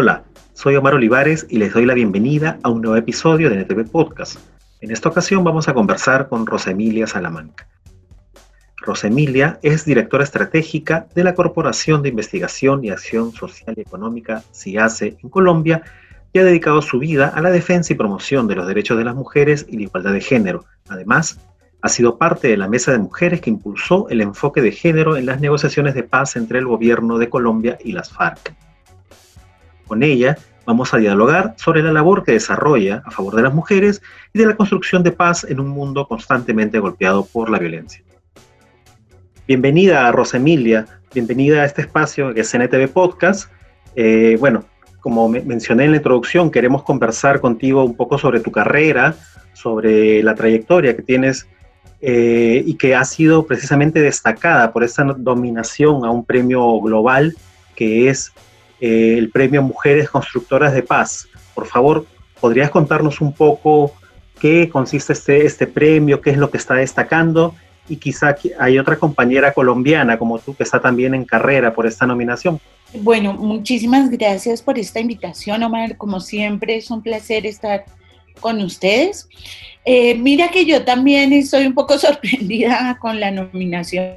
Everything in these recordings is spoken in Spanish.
Hola, soy Omar Olivares y les doy la bienvenida a un nuevo episodio de NTV Podcast. En esta ocasión vamos a conversar con Rosemilia Salamanca. Rosemilia es directora estratégica de la Corporación de Investigación y Acción Social y Económica, CIACE, en Colombia, y ha dedicado su vida a la defensa y promoción de los derechos de las mujeres y la igualdad de género. Además, ha sido parte de la mesa de mujeres que impulsó el enfoque de género en las negociaciones de paz entre el gobierno de Colombia y las FARC. Con ella vamos a dialogar sobre la labor que desarrolla a favor de las mujeres y de la construcción de paz en un mundo constantemente golpeado por la violencia. Bienvenida a Rosemilia, bienvenida a este espacio que es CNTV Podcast. Eh, bueno, como mencioné en la introducción, queremos conversar contigo un poco sobre tu carrera, sobre la trayectoria que tienes eh, y que ha sido precisamente destacada por esta dominación a un premio global que es eh, el premio Mujeres Constructoras de Paz. Por favor, ¿podrías contarnos un poco qué consiste este, este premio, qué es lo que está destacando? Y quizá hay otra compañera colombiana como tú que está también en carrera por esta nominación. Bueno, muchísimas gracias por esta invitación, Omar. Como siempre, es un placer estar con ustedes. Eh, mira que yo también estoy un poco sorprendida con la nominación.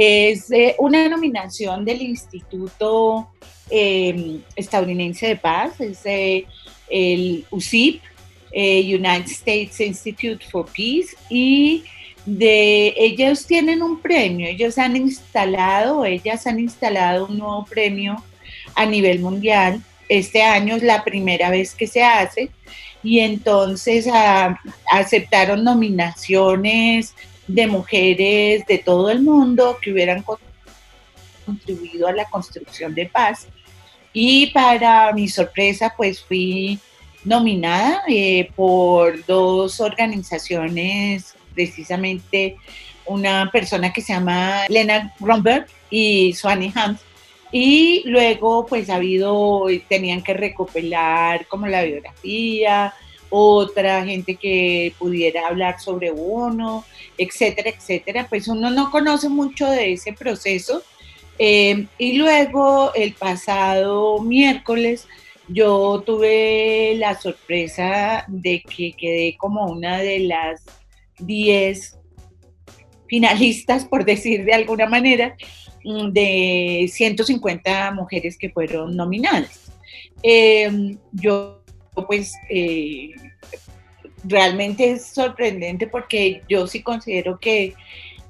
Es eh, una nominación del Instituto eh, Estadounidense de Paz, es el USIP, United States Institute for Peace, y de ellos tienen un premio, ellos han instalado, ellas han instalado un nuevo premio a nivel mundial. Este año es la primera vez que se hace y entonces aceptaron nominaciones de mujeres de todo el mundo que hubieran contribuido a la construcción de paz. Y para mi sorpresa, pues fui nominada eh, por dos organizaciones, precisamente una persona que se llama Lena Gromberg y Swanee Hunt. Y luego, pues ha habido, tenían que recopilar como la biografía, otra gente que pudiera hablar sobre uno, etcétera, etcétera. Pues uno no conoce mucho de ese proceso. Eh, y luego el pasado miércoles yo tuve la sorpresa de que quedé como una de las 10 finalistas, por decir de alguna manera, mm, de 150 mujeres que fueron nominadas. Eh, yo pues eh, realmente es sorprendente porque yo sí considero que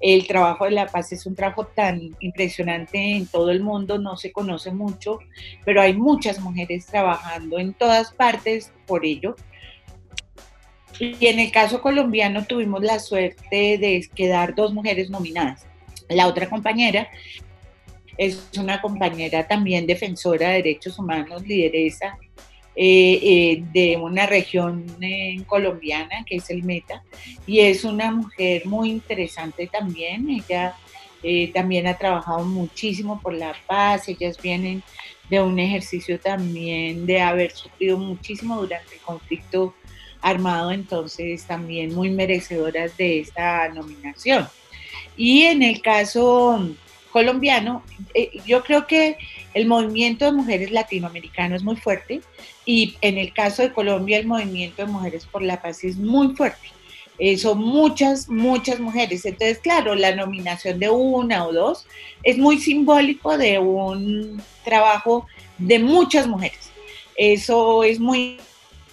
el trabajo de la paz es un trabajo tan impresionante en todo el mundo, no se conoce mucho, pero hay muchas mujeres trabajando en todas partes por ello. Y en el caso colombiano tuvimos la suerte de quedar dos mujeres nominadas. La otra compañera es una compañera también defensora de derechos humanos, lideresa eh, eh, de una región colombiana que es el Meta y es una mujer muy interesante también. Ella eh, también ha trabajado muchísimo por la paz, ellas vienen de un ejercicio también de haber sufrido muchísimo durante el conflicto armado, entonces también muy merecedoras de esta nominación. Y en el caso colombiano, yo creo que el movimiento de mujeres latinoamericano es muy fuerte y en el caso de Colombia el movimiento de mujeres por la paz es muy fuerte. Eh, son muchas, muchas mujeres. Entonces, claro, la nominación de una o dos es muy simbólico de un trabajo de muchas mujeres. Eso es muy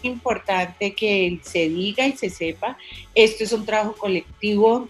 importante que se diga y se sepa. Esto es un trabajo colectivo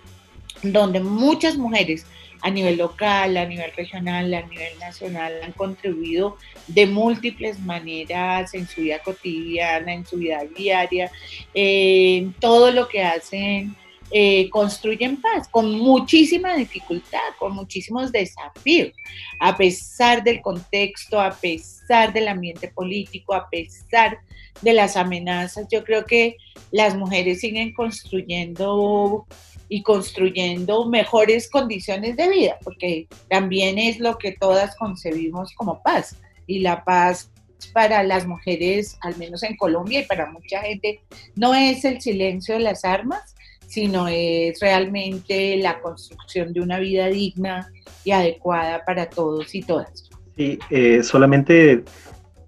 donde muchas mujeres a nivel local, a nivel regional, a nivel nacional, han contribuido de múltiples maneras en su vida cotidiana, en su vida diaria, en todo lo que hacen. Eh, construyen paz con muchísima dificultad, con muchísimos desafíos, a pesar del contexto, a pesar del ambiente político, a pesar de las amenazas. Yo creo que las mujeres siguen construyendo y construyendo mejores condiciones de vida, porque también es lo que todas concebimos como paz. Y la paz para las mujeres, al menos en Colombia y para mucha gente, no es el silencio de las armas, sino es realmente la construcción de una vida digna y adecuada para todos y todas. Sí, eh, solamente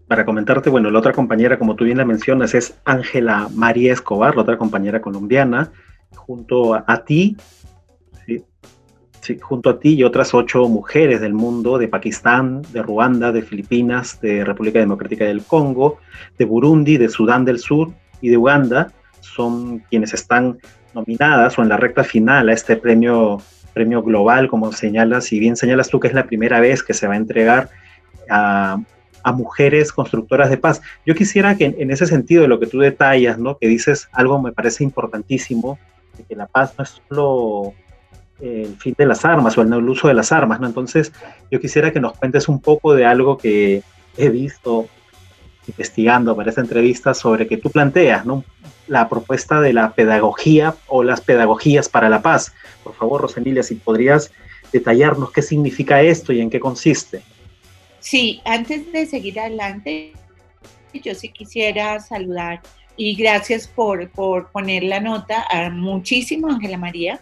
para comentarte, bueno, la otra compañera, como tú bien la mencionas, es Ángela María Escobar, la otra compañera colombiana, junto a, ti, junto a ti y otras ocho mujeres del mundo, de Pakistán, de Ruanda, de Filipinas, de República Democrática del Congo, de Burundi, de Sudán del Sur y de Uganda, son quienes están nominadas o en la recta final a este premio, premio global, como señalas, y bien señalas tú que es la primera vez que se va a entregar a a mujeres constructoras de paz. Yo quisiera que en, ese sentido de lo que tú detallas, ¿no? que dices algo me parece importantísimo, que la paz no es solo el fin de las armas o el, el uso de las armas, ¿no? Entonces, yo quisiera que nos cuentes un poco de algo que he visto investigando para esta entrevista sobre que tú planteas, ¿no? La propuesta de la pedagogía o las pedagogías para la paz. Por favor, Rosemilia, si podrías detallarnos qué significa esto y en qué consiste. Sí, antes de seguir adelante, yo sí quisiera saludar y gracias por, poner la nota a muchísimo Ángela María,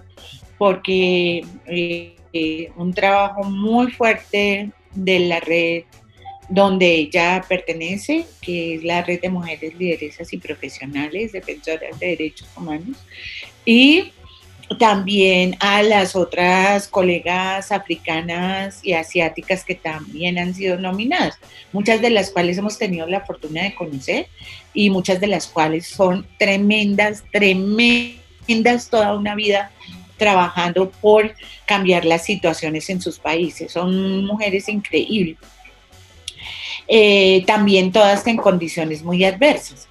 porque eh, un trabajo muy fuerte de la red donde ella pertenece, que es la red de mujeres lideresas y profesionales, defensoras de derechos humanos, y también a las otras colegas africanas y asiáticas que también han sido nominadas, muchas de las cuales hemos tenido la fortuna de conocer y muchas de las cuales son tremendas, tremendas toda una vida trabajando por cambiar las situaciones en sus países. Son mujeres increíbles. Eh, también todas en condiciones muy adversas.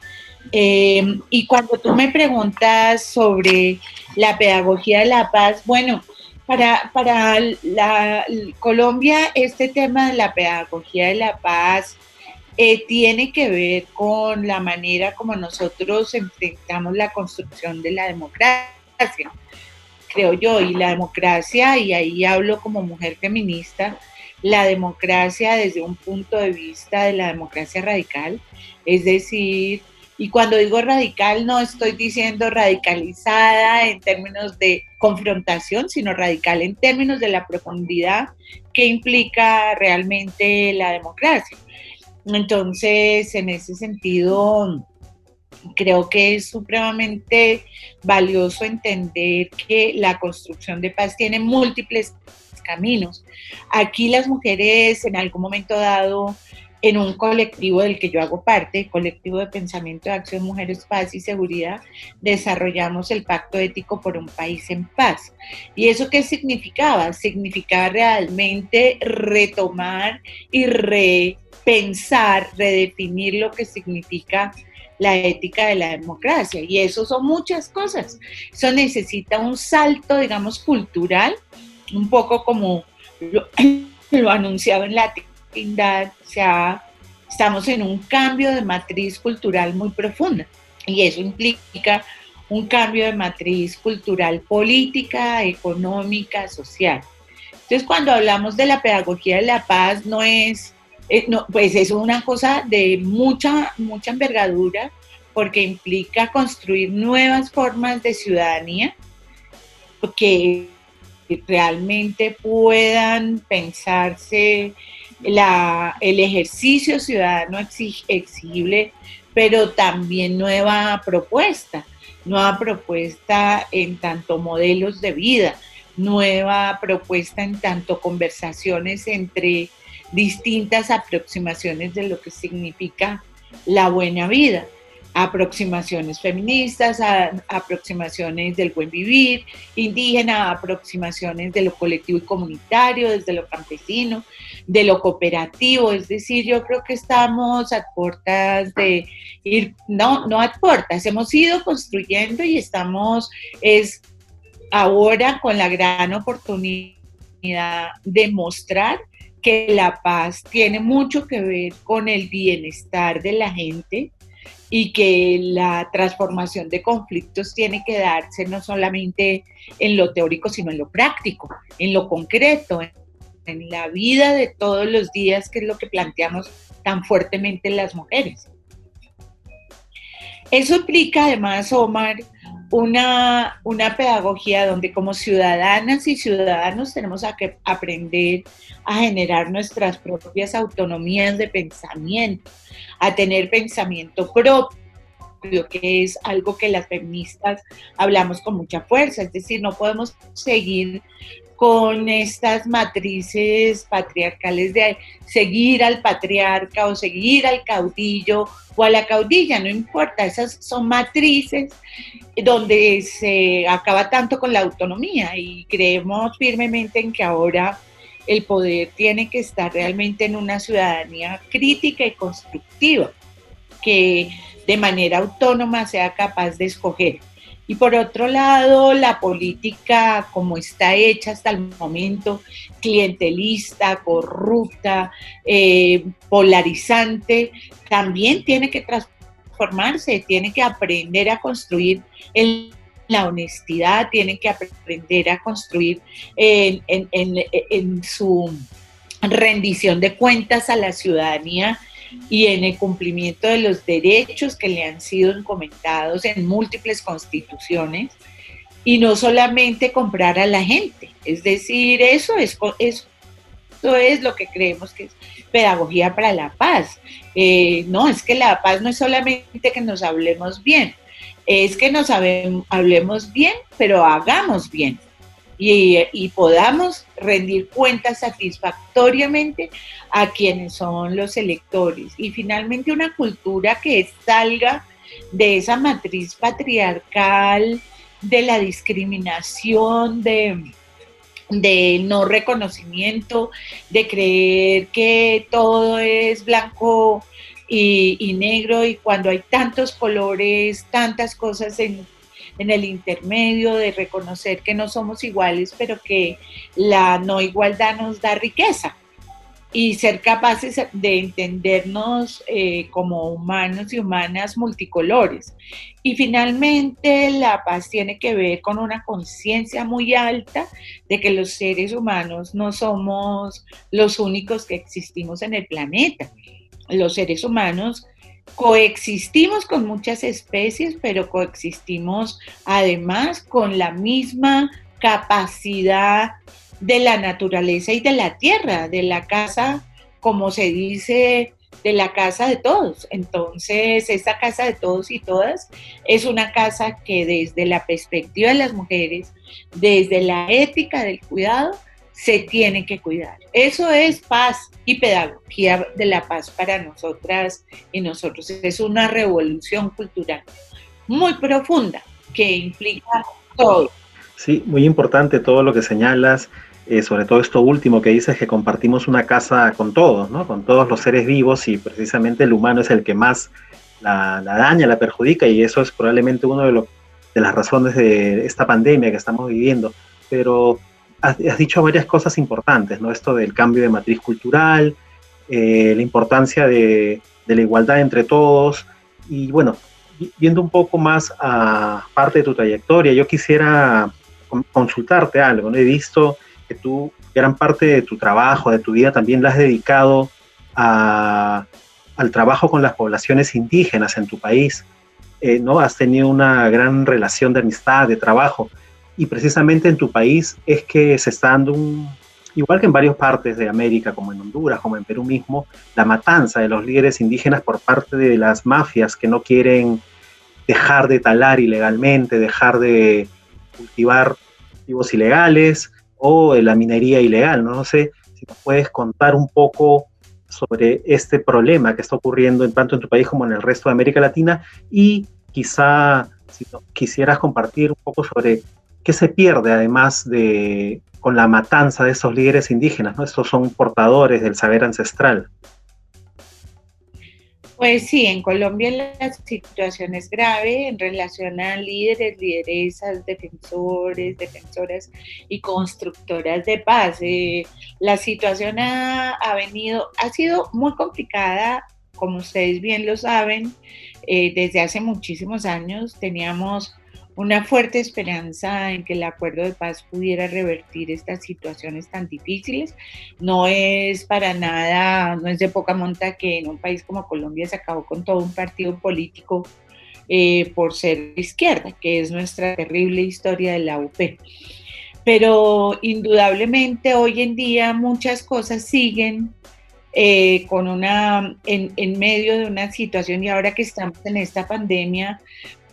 Eh, y cuando tú me preguntas sobre la pedagogía de la paz, bueno, para, para la, Colombia este tema de la pedagogía de la paz eh, tiene que ver con la manera como nosotros enfrentamos la construcción de la democracia, creo yo, y la democracia, y ahí hablo como mujer feminista, la democracia desde un punto de vista de la democracia radical, es decir, y cuando digo radical, no estoy diciendo radicalizada en términos de confrontación, sino radical en términos de la profundidad que implica realmente la democracia. Entonces, en ese sentido, creo que es supremamente valioso entender que la construcción de paz tiene múltiples caminos. Aquí las mujeres en algún momento dado en un colectivo del que yo hago parte, colectivo de pensamiento de acción Mujeres, Paz y Seguridad, desarrollamos el Pacto Ético por un País en Paz. ¿Y eso qué significaba? Significaba realmente retomar y repensar, redefinir lo que significa la ética de la democracia. Y eso son muchas cosas. Eso necesita un salto, digamos, cultural, un poco como lo, lo anunciado en la o sea, estamos en un cambio de matriz cultural muy profunda y eso implica un cambio de matriz cultural política, económica, social. Entonces, cuando hablamos de la pedagogía de la paz, no es, eh, no, pues es una cosa de mucha, mucha envergadura, porque implica construir nuevas formas de ciudadanía que realmente puedan pensarse el ejercicio ciudadano exigible, pero también nueva propuesta, nueva propuesta en tanto modelos de vida, nueva propuesta en tanto conversaciones entre distintas aproximaciones de lo que significa la buena vida aproximaciones feministas, aproximaciones del buen vivir indígena, aproximaciones de lo colectivo y comunitario, desde lo campesino, de lo cooperativo. Es decir, yo creo que estamos a puertas de ir, no, no a puertas, hemos ido construyendo y estamos, es ahora con la gran oportunidad de mostrar que la paz tiene mucho que ver con el bienestar de la gente, y que la transformación de conflictos tiene que darse no solamente en lo teórico, sino en lo práctico, en lo concreto, en, la vida de todos los días, que es lo que planteamos tan fuertemente las mujeres. Eso implica además, Omar, una, una pedagogía donde como ciudadanas y ciudadanos tenemos que aprender a generar nuestras propias autonomías de pensamiento, a tener pensamiento propio que es algo que las feministas hablamos con mucha fuerza, es decir, no podemos seguir con estas matrices patriarcales de seguir al patriarca o seguir al caudillo o a la caudilla, no importa, esas son matrices donde se acaba tanto con la autonomía y creemos firmemente en que ahora el poder tiene que estar realmente en una ciudadanía crítica y constructiva, que de manera autónoma sea capaz de escoger. Y por otro lado, la política como está hecha hasta el momento, clientelista, corrupta, eh, polarizante, también tiene que transformarse, tiene que aprender a construir la honestidad, tiene que aprender a construir en su rendición de cuentas a la ciudadanía y en el cumplimiento de los derechos que le han sido encomendados en múltiples constituciones y no solamente comprar a la gente. Es decir, eso es, eso, es lo que creemos que es pedagogía para la paz. Eh, no, es que la paz no es solamente que nos hablemos bien, es que nos hablemos bien, pero hagamos bien y, podamos rendir cuentas satisfactoriamente a quienes son los electores. Y finalmente una cultura que salga de esa matriz patriarcal, de la discriminación, de, no reconocimiento, de creer que todo es blanco y, negro y cuando hay tantos colores, tantas cosas en en el intermedio, de reconocer que no somos iguales, pero que la no igualdad nos da riqueza y ser capaces de entendernos eh, como humanos y humanas multicolores. Y finalmente la paz tiene que ver con una conciencia muy alta de que los seres humanos no somos los únicos que existimos en el planeta. Los seres humanos coexistimos con muchas especies, pero coexistimos además con la misma capacidad de la naturaleza y de la tierra, de la casa, como se dice, de la casa de todos. Entonces, esta casa de todos y todas es una casa que desde la perspectiva de las mujeres, desde la ética del cuidado, se tiene que cuidar. Eso es paz y pedagogía de la paz para nosotras y nosotros. Es una revolución cultural muy profunda que implica todo. Sí, muy importante todo lo que señalas, eh, sobre todo esto último que dices, que compartimos una casa con todos, ¿no? con todos los seres vivos y precisamente el humano es el que más la, daña, la perjudica y eso es probablemente una de, de las razones de esta pandemia que estamos viviendo. Pero has, dicho varias cosas importantes, ¿no? Esto del cambio de matriz cultural, eh, la importancia de, la igualdad entre todos. Y bueno, viendo un poco más a parte de tu trayectoria, yo quisiera consultarte algo, ¿no? He visto que tú gran parte de tu trabajo, de tu vida, también la has dedicado al trabajo con las poblaciones indígenas en tu país, eh, ¿no? Has tenido una gran relación de amistad, de trabajo y precisamente en tu país es que se está dando un, igual que en varias partes de América, como en Honduras, como en Perú mismo, la matanza de los líderes indígenas por parte de las mafias que no quieren dejar de talar ilegalmente, dejar de cultivar cultivos ilegales o la minería ilegal. No, sé si nos puedes contar un poco sobre este problema que está ocurriendo en tanto en tu país como en el resto de América Latina y quizá si quisieras compartir un poco sobre ¿Qué se pierde además de con la matanza de esos líderes indígenas? ¿no? Estos son portadores del saber ancestral. Pues sí, en Colombia la situación es grave en relación a líderes, lideresas, defensores, defensoras y constructoras de paz. Eh, la situación ha, ha, venido, ha sido muy complicada, como ustedes bien lo saben, eh, desde hace muchísimos años. Teníamos una fuerte esperanza en que el acuerdo de paz pudiera revertir estas situaciones tan difíciles. No es para nada, no es de poca monta que en un país como Colombia se acabó con todo un partido político eh, por ser izquierda, que es nuestra terrible historia de la UP. Pero indudablemente hoy en día muchas cosas siguen eh, con una, en, en, medio de una situación y ahora que estamos en esta pandemia,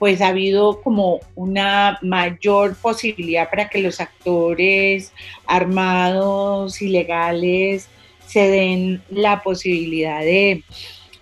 pues ha habido como una mayor posibilidad para que los actores armados, ilegales, se den la posibilidad de,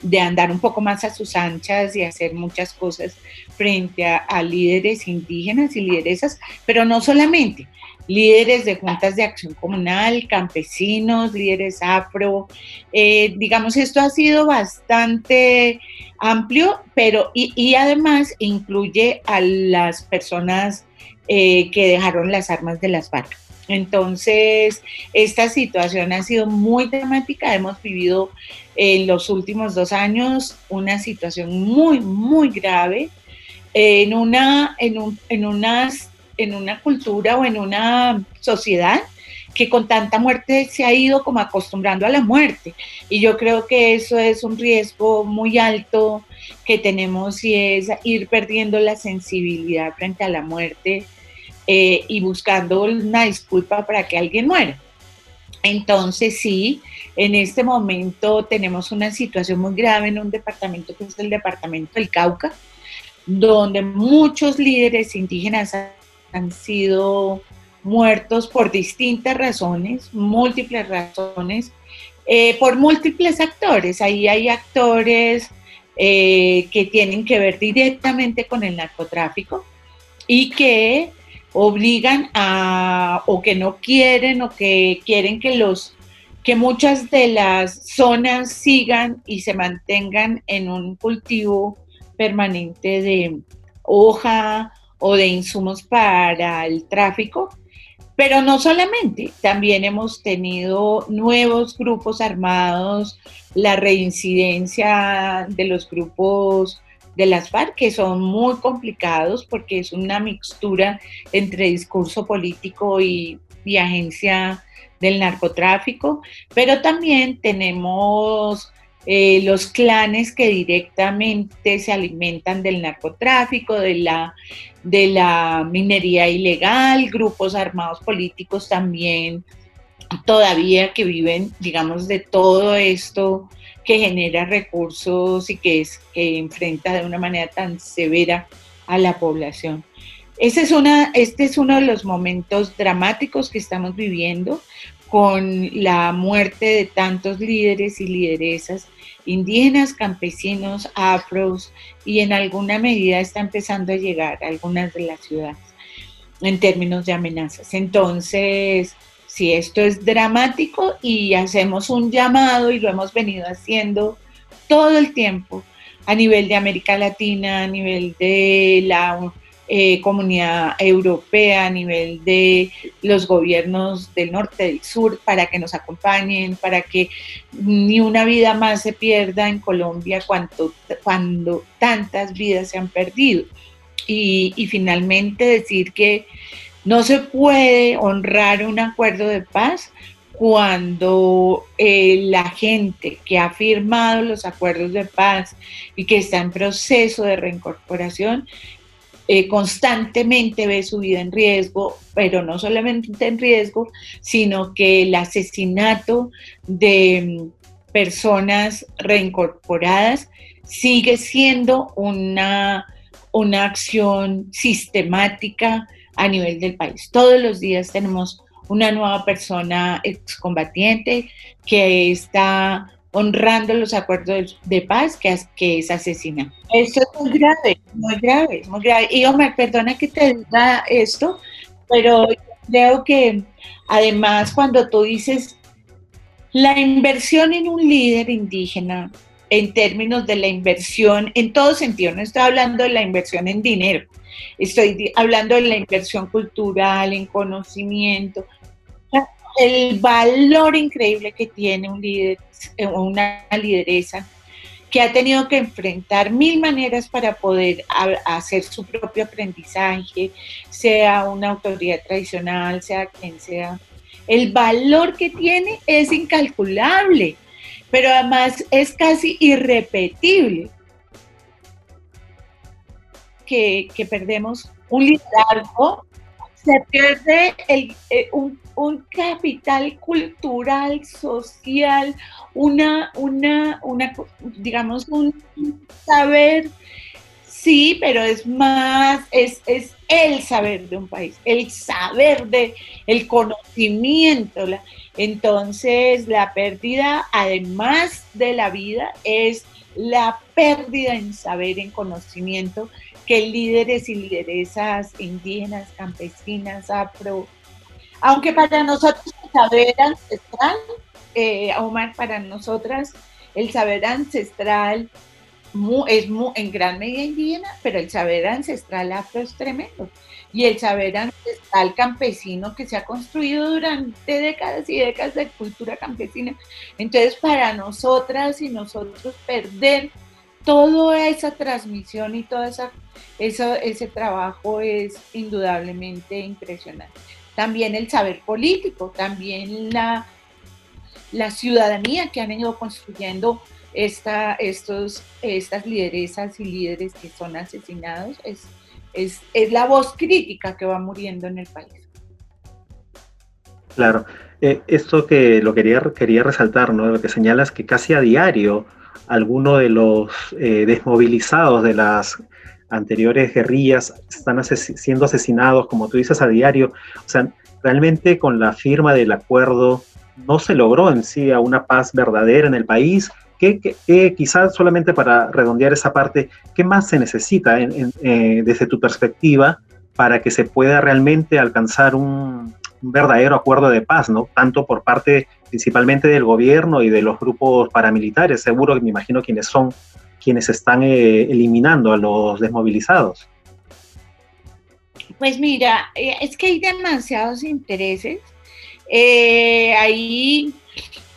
de andar un poco más a sus anchas y hacer muchas cosas frente a, líderes indígenas y lideresas, pero no solamente, líderes de juntas de acción comunal, campesinos, líderes afro. Eh, digamos, esto ha sido bastante amplio, pero y, además incluye a las personas eh, que dejaron las armas de las FARC. Entonces, esta situación ha sido muy dramática. Hemos vivido en los últimos dos años una situación muy, muy grave en una, en, un, en, unas, en una cultura o en una sociedad que con tanta muerte se ha ido como acostumbrando a la muerte. Y yo creo que eso es un riesgo muy alto que tenemos y es ir perdiendo la sensibilidad frente a la muerte eh, y buscando una disculpa para que alguien muera. Entonces sí, en este momento tenemos una situación muy grave en un departamento que es el departamento del Cauca, donde muchos líderes indígenas han sido muertos por distintas razones, múltiples razones, eh, por múltiples actores. Ahí hay actores eh, que tienen que ver directamente con el narcotráfico y que obligan a, o que no quieren, o que quieren que los que muchas de las zonas sigan y se mantengan en un cultivo permanente de hoja o de insumos para el tráfico. Pero no solamente, también hemos tenido nuevos grupos armados, la reincidencia de los grupos de las FARC, que son muy complicados porque es una mixtura entre discurso político y, agencia del narcotráfico, pero también tenemos eh, los clanes que directamente se alimentan del narcotráfico, de la, de la minería ilegal, grupos armados políticos también todavía que viven, digamos, de todo esto que genera recursos y que, es, que enfrenta de una manera tan severa a la población. Ese es una, este es uno de los momentos dramáticos que estamos viviendo con la muerte de tantos líderes y lideresas indígenas, campesinos, afros y en alguna medida está empezando a llegar a algunas de las ciudades en términos de amenazas. Entonces, si esto es dramático y hacemos un llamado y lo hemos venido haciendo todo el tiempo a nivel de América Latina, a nivel de la eh, comunidad europea, a nivel de los gobiernos del norte, del sur, para que nos acompañen, para que ni una vida más se pierda en Colombia cuando, cuando tantas vidas se han perdido. Y, y finalmente decir que no se puede honrar un acuerdo de paz cuando eh, la gente que ha firmado los acuerdos de paz y que está en proceso de reincorporación eh, constantemente ve su vida en riesgo, pero no solamente en riesgo, sino que el asesinato de mm, personas reincorporadas sigue siendo una, una acción sistemática, a nivel del país. Todos los días tenemos una nueva persona excombatiente que está honrando los acuerdos de paz que, que es asesina. Esto es muy grave, muy grave, muy grave. Y Omar, perdona que te diga esto, pero creo que además cuando tú dices la inversión en un líder indígena, en términos de la inversión, en todo sentido, no estoy hablando de la inversión en dinero, Estoy hablando de la inversión cultural, en conocimiento, el valor increíble que tiene un líder, una lideresa que ha tenido que enfrentar mil maneras para poder hacer su propio aprendizaje, sea una autoridad tradicional, sea quien sea. El valor que tiene es incalculable, pero además es casi irrepetible. que, que perdemos un liderazgo, se pierde el, eh, un, un, capital cultural, social, una, una, una, digamos, un saber, sí, pero es más, es, es el saber de un país, el saber de, el conocimiento. La, entonces, la pérdida, además de la vida, es la pérdida en saber, en conocimiento, que líderes y lideresas indígenas, campesinas, afro, aunque para nosotros el saber ancestral, eh, Omar, para nosotras el saber ancestral es en gran medida indígena, pero el saber ancestral afro es tremendo. Y el saber ancestral campesino que se ha construido durante décadas y décadas de cultura campesina. Entonces, para nosotras y nosotros perder toda esa transmisión y todo ese trabajo es indudablemente impresionante. También el saber político, también la, la ciudadanía que han ido construyendo esta, estos, estas lideresas y líderes que son asesinados, es, es, es la voz crítica que va muriendo en el país. Claro, eh, esto que lo quería, quería resaltar, ¿no? Lo que señalas que casi a diario algunos de los eh, desmovilizados de las anteriores guerrillas están siendo asesinados, como tú dices, a diario. O sea, realmente con la firma del acuerdo no se logró en sí a una paz verdadera en el país. Que, quizás solamente para redondear esa parte, ¿qué más se necesita eh, desde tu perspectiva para que se pueda realmente alcanzar un, verdadero acuerdo de paz, ¿no? Tanto por parte principalmente del gobierno y de los grupos paramilitares, seguro que me imagino quienes son quienes están eh, eliminando a los desmovilizados. Pues mira, eh, es que hay demasiados intereses. Eh, ahí,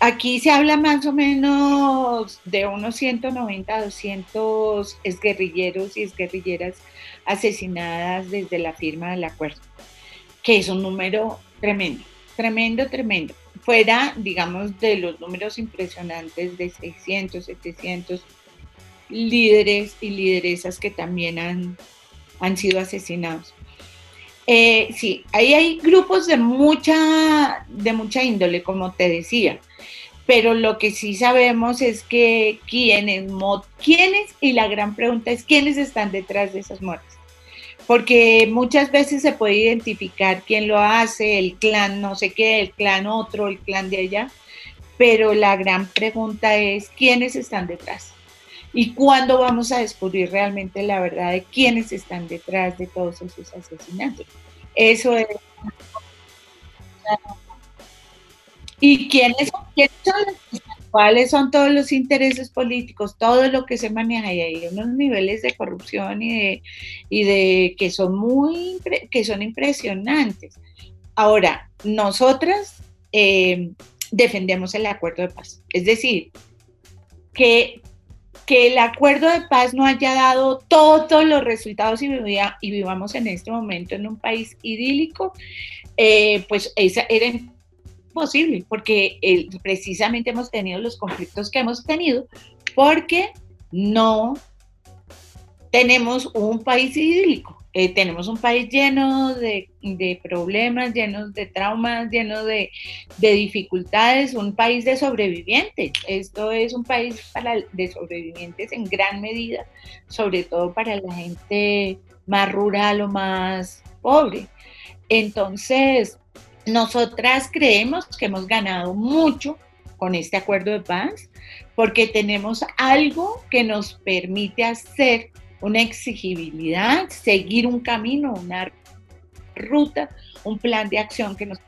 aquí se habla más o menos de unos 190, 200 exguerrilleros y exguerrilleras asesinadas desde la firma del acuerdo, que es un número tremendo, tremendo, tremendo. Fuera, digamos, de los números impresionantes de 600, 700 líderes y lideresas que también han, han sido asesinados. Eh, sí, ahí hay grupos de mucha, de mucha índole, como te decía, pero lo que sí sabemos es que quiénes, quiénes, y la gran pregunta es quiénes están detrás de esas muertes porque muchas veces se puede identificar quién lo hace, el clan no sé qué, el clan otro, el clan de allá, pero la gran pregunta es quiénes están detrás y cuándo vamos a descubrir realmente la verdad de quiénes están detrás de todos esos asesinatos. Eso es... ¿Y quiénes, son cuáles son todos los intereses políticos, todo lo que se maneja y hay unos niveles de corrupción y de, y de que son muy que son impresionantes. Ahora, nosotras eh, defendemos el acuerdo de paz, es decir, que, que el acuerdo de paz no haya dado todos los resultados y, y vivamos en este momento en un país idílico, eh, pues esa era posible, porque precisamente hemos tenido los conflictos que hemos tenido, porque no tenemos un país idílico. Eh, tenemos un país lleno de, problemas, llenos de traumas, lleno de, dificultades, un país de sobrevivientes. Esto es un país para, de sobrevivientes en gran medida, sobre todo para la gente más rural o más pobre. Entonces, nosotras creemos que hemos ganado mucho con este acuerdo de paz porque tenemos algo que nos permite hacer una exigibilidad, seguir un camino, una ruta, un plan de acción que nos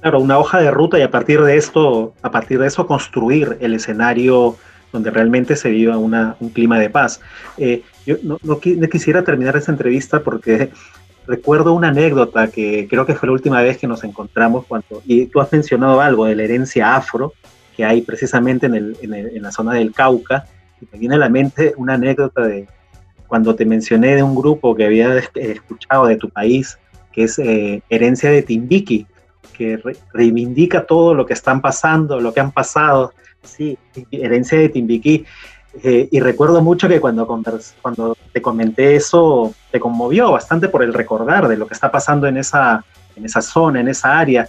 Claro, una hoja de ruta y a partir de esto, a partir de eso construir el escenario donde realmente se viva una, un clima de paz. Eh, yo no, no, quisiera terminar esta entrevista porque recuerdo una anécdota que creo que fue la última vez que nos encontramos cuando, y tú has mencionado algo de la herencia afro que hay precisamente en, el, en, la zona del Cauca, y me viene a la mente una anécdota de cuando te mencioné de un grupo que había escuchado de tu país, que es eh, Herencia de Timbiqui, que reivindica todo lo que están pasando, lo que han pasado, sí, Herencia de Timbiquí. Eh, y recuerdo mucho que cuando, cuando te comenté eso, te conmovió bastante por el recordar de lo que está pasando en esa, en esa zona, en esa área.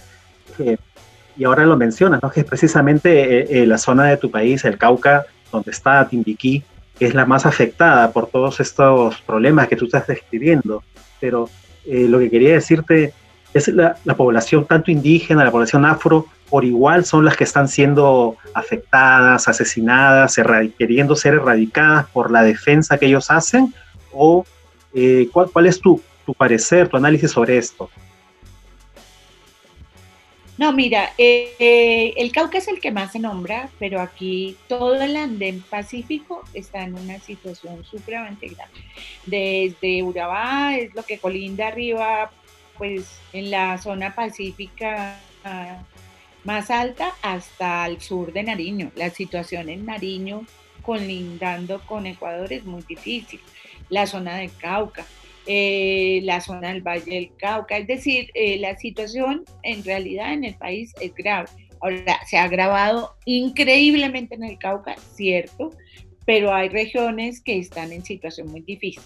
y ahora lo mencionas, ¿no? que es precisamente eh, eh, la zona de tu país, el Cauca, donde está Timbiquí, que es la más afectada por todos estos problemas que tú estás describiendo. Pero lo que quería decirte es la, la población, tanto indígena, la población afro, por igual son las que están siendo afectadas, asesinadas, queriendo ser erradicadas por la defensa que ellos hacen? ¿O eh, ¿cuál, es tu, parecer, tu análisis sobre esto? No, mira, eh, el Cauca es el que más se nombra, pero aquí todo el andén pacífico está en una situación supremamente grave. Desde Urabá es lo que colinda arriba, pues en la zona pacífica más alta hasta el sur de Nariño. La situación en Nariño, colindando con Ecuador, es muy difícil. La zona de Cauca, eh, la zona del Valle del Cauca, es decir, eh, la situación en realidad en el país es grave. Ahora, se ha agravado increíblemente en el Cauca, cierto, pero hay regiones que están en situación muy difícil.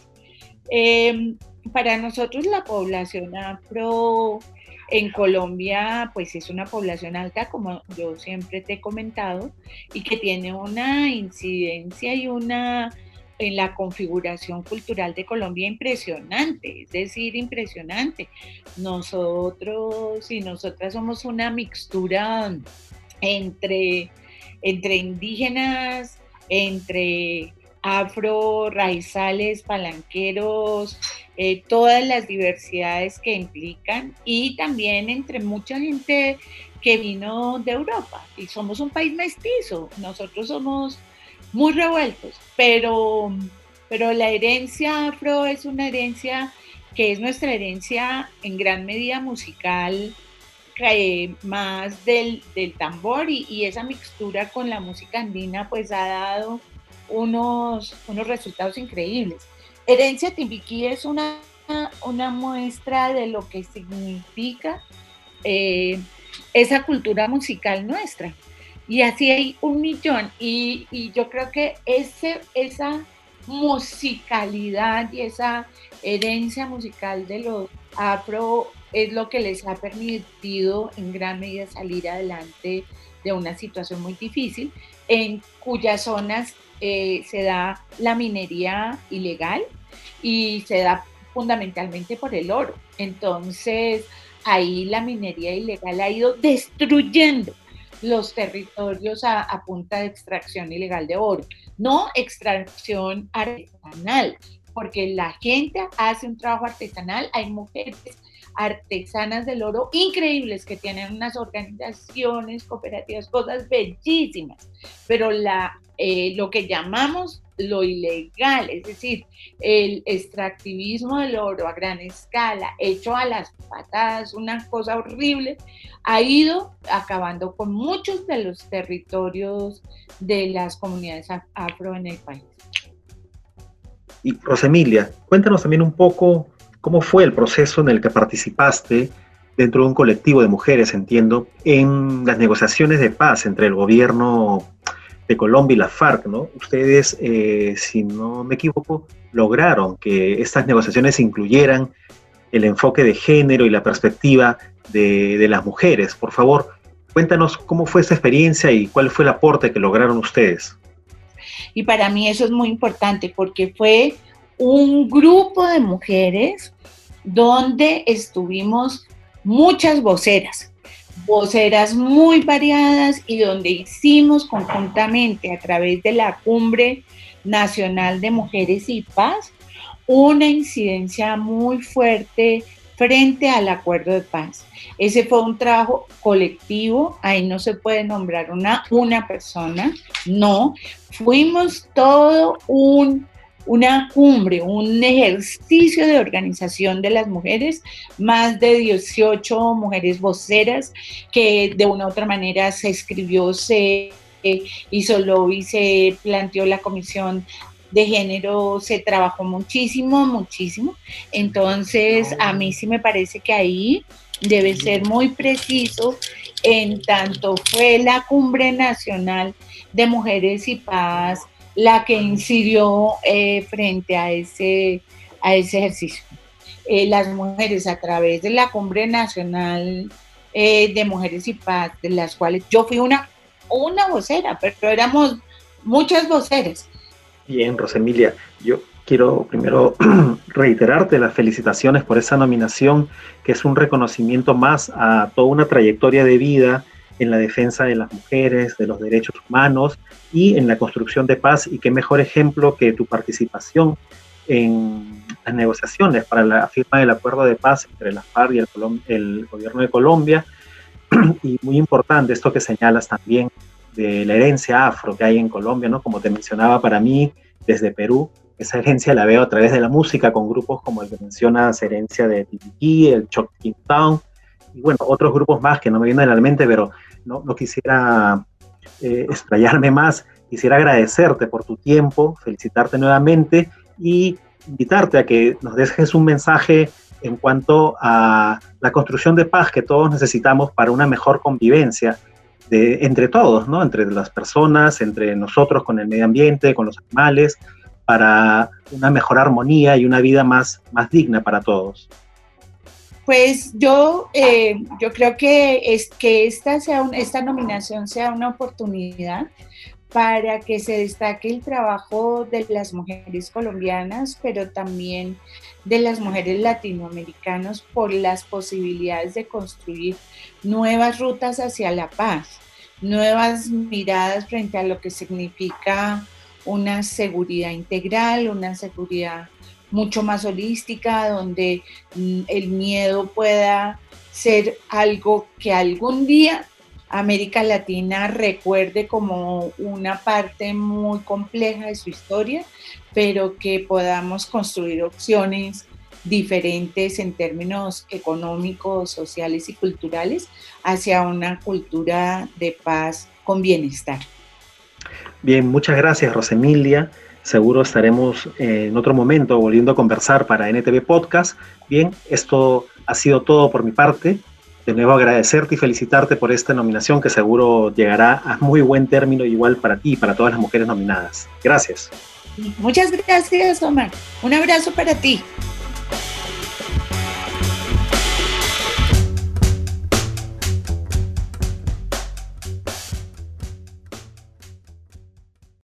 Em, para nosotros la población afro en Colombia, pues es una población alta, como yo siempre te he comentado, y que tiene una incidencia y una en la configuración cultural de Colombia impresionante, es decir, impresionante. Nosotros y nosotras somos una mixtura entre, entre indígenas, entre afro, raizales, palanqueros, eh, todas las diversidades que implican y también entre mucha gente que vino de Europa. Y somos un país mestizo, nosotros somos muy revueltos, pero, pero la herencia afro es una herencia que es nuestra herencia en gran medida musical, eh, más del, tambor y, y, esa mixtura con la música andina pues ha dado unos, unos resultados increíbles. Herencia Timbiquí es una, una muestra de lo que significa eh, esa cultura musical nuestra. Y así hay un millón. Y, y, yo creo que ese, esa musicalidad y esa herencia musical de los afro es lo que les ha permitido en gran medida salir adelante de una situación muy difícil, en cuyas zonas eh, se da la minería ilegal y se da fundamentalmente por el oro. Entonces, ahí la minería ilegal ha ido destruyendo los territorios a, punta de extracción ilegal de oro, no extracción artesanal, porque la gente hace un trabajo artesanal, hay mujeres artesanas del oro increíbles que tienen unas organizaciones cooperativas, cosas bellísimas, pero la, eh, lo que llamamos lo ilegal, es decir, el extractivismo del oro a gran escala, hecho a las patadas, una cosa horrible, ha ido acabando con muchos de los territorios de las comunidades afro en el país. Y Rosemilia, cuéntanos también un poco ¿Cómo fue el proceso en el que participaste dentro de un colectivo de mujeres, entiendo, en las negociaciones de paz entre el gobierno de Colombia y la FARC, ¿no? Ustedes, eh, si no me equivoco, lograron que estas negociaciones incluyeran el enfoque de género y la perspectiva de, las mujeres. Por favor, cuéntanos cómo fue esa experiencia y cuál fue el aporte que lograron ustedes. Y para mí eso es muy importante porque fue un grupo de mujeres donde estuvimos muchas voceras, voceras muy variadas y donde hicimos conjuntamente a través de la Cumbre Nacional de Mujeres y Paz una incidencia muy fuerte frente al acuerdo de paz. Ese fue un trabajo colectivo, ahí no se puede nombrar una, una persona, no, fuimos todo un una cumbre, un ejercicio de organización de las mujeres, más de 18 mujeres voceras que de una u otra manera se escribió, se hizo lobby, se planteó la comisión de género, se trabajó muchísimo, muchísimo. Entonces, a mí sí me parece que ahí debe ser muy preciso en tanto fue la cumbre nacional de mujeres y paz la que incidió eh, frente a ese, a ese ejercicio. Eh, las mujeres a través de la Cumbre Nacional eh, de Mujeres y Paz, de las cuales yo fui una, una vocera, pero éramos muchas voceras. Bien, Rosemilia, yo quiero primero reiterarte las felicitaciones por esa nominación, que es un reconocimiento más a toda una trayectoria de vida en la defensa de las mujeres, de los derechos humanos y en la construcción de paz. Y qué mejor ejemplo que tu participación en las negociaciones para la firma del acuerdo de paz entre la FARC y el, el gobierno de Colombia. Y muy importante esto que señalas también de la herencia afro que hay en Colombia, ¿no? Como te mencionaba, para mí, desde Perú, esa herencia la veo a través de la música, con grupos como el que mencionas, herencia de Tiki, el King Town, y bueno, otros grupos más que no me vienen a la mente, pero no, quisiera eh, más. Quisiera agradecerte por tu tiempo, felicitarte nuevamente y invitarte a que nos dejes un mensaje en cuanto a la construcción de paz que todos necesitamos para una mejor convivencia de, entre todos, ¿no? entre las personas, entre nosotros con el medio ambiente, con los animales, para una mejor armonía y una vida más, más digna para todos. Pues yo, eh, yo creo que, es, que esta, sea esta nominación sea una oportunidad para que se destaque el trabajo de las mujeres colombianas, pero también de las mujeres latinoamericanas por las posibilidades de construir nuevas rutas hacia la paz, nuevas miradas frente a lo que significa una seguridad integral, una seguridad mucho más holística, donde mm, el miedo pueda ser algo que algún día América Latina recuerde como una parte muy compleja de su historia, pero que podamos construir opciones diferentes en términos económicos, sociales y culturales hacia una cultura de paz con bienestar. Bien, muchas gracias Rosemilia. Seguro estaremos en otro momento volviendo a conversar para NTV Podcast. Bien, esto ha sido todo por mi parte. De nuevo agradecerte y felicitarte por esta nominación que seguro llegará a muy buen término igual para ti y para todas las mujeres nominadas. Gracias. Muchas gracias, Omar. Un abrazo para ti.